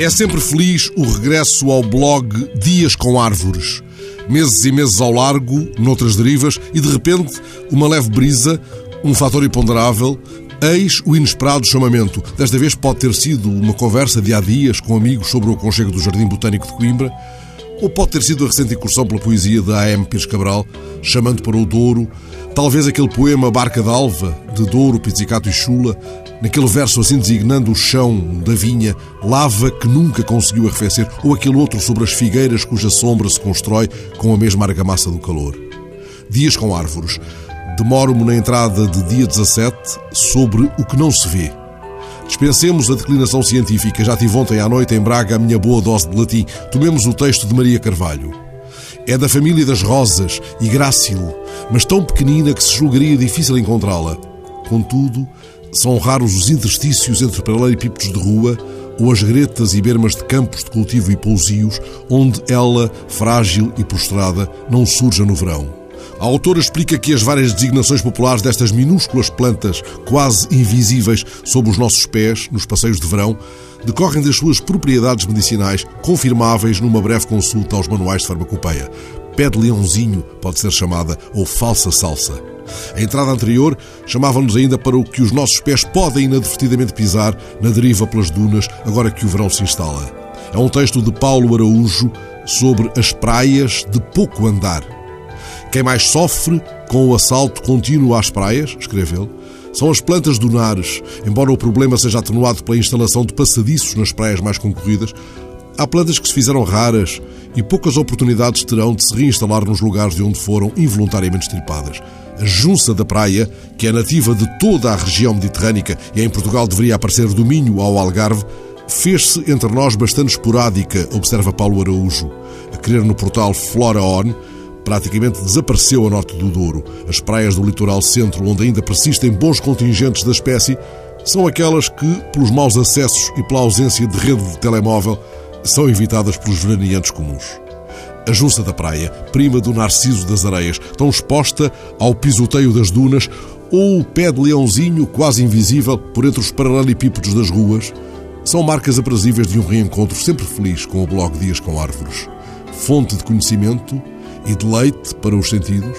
É sempre feliz o regresso ao blog Dias com Árvores. Meses e meses ao largo, noutras derivas, e de repente uma leve brisa, um fator imponderável, eis o inesperado chamamento. Desta vez pode ter sido uma conversa de há dias com amigos sobre o aconchego do Jardim Botânico de Coimbra, ou pode ter sido a recente incursão pela poesia de A.M. Pires Cabral, chamando para o Douro, talvez aquele poema Barca d'Alva, de Douro, Pizzicato e Chula, naquele verso assim designando o chão da vinha, lava que nunca conseguiu arrefecer, ou aquele outro sobre as figueiras cuja sombra se constrói com a mesma argamassa do calor. Dias com árvores. Demoro-me na entrada de dia 17 sobre o que não se vê. Dispensemos a declinação científica. Já tive ontem à noite em Braga a minha boa dose de latim. Tomemos o texto de Maria Carvalho. É da família das rosas e grácil, mas tão pequenina que se julgaria difícil encontrá-la. Contudo, são raros os interstícios entre paralelepípedos de rua ou as gretas e bermas de campos de cultivo e pousios, onde ela, frágil e prostrada, não surja no verão. A autora explica que as várias designações populares destas minúsculas plantas, quase invisíveis sob os nossos pés, nos passeios de verão, decorrem das suas propriedades medicinais, confirmáveis numa breve consulta aos manuais de farmacopeia. Pé de leãozinho pode ser chamada, ou falsa salsa. A entrada anterior chamava-nos ainda para o que os nossos pés podem inadvertidamente pisar na deriva pelas dunas, agora que o verão se instala. É um texto de Paulo Araújo sobre as praias de pouco andar. Quem mais sofre com o assalto contínuo às praias, escreve ele, são as plantas dunares. Embora o problema seja atenuado pela instalação de passadiços nas praias mais concorridas, há plantas que se fizeram raras e poucas oportunidades terão de se reinstalar nos lugares de onde foram involuntariamente estripadas. A junça da praia, que é nativa de toda a região mediterrânica e em Portugal deveria aparecer domínio ao Algarve, fez-se entre nós bastante esporádica, observa Paulo Araújo. A querer no portal Flora On, praticamente desapareceu a norte do Douro. As praias do litoral centro, onde ainda persistem bons contingentes da espécie, são aquelas que, pelos maus acessos e pela ausência de rede de telemóvel, são evitadas pelos veraneantes comuns. A junça da praia, prima do Narciso das Areias, tão exposta ao pisoteio das dunas, ou o pé de leãozinho, quase invisível, por entre os paralelepípedos das ruas, são marcas aprazíveis de um reencontro sempre feliz com o blog Dias com Árvores. Fonte de conhecimento, e deleite para os sentidos,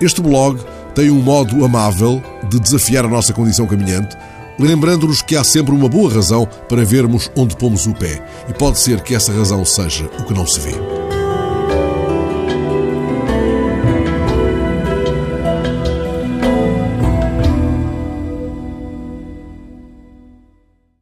este blog tem um modo amável de desafiar a nossa condição caminhante, lembrando-nos que há sempre uma boa razão para vermos onde pomos o pé, e pode ser que essa razão seja o que não se vê.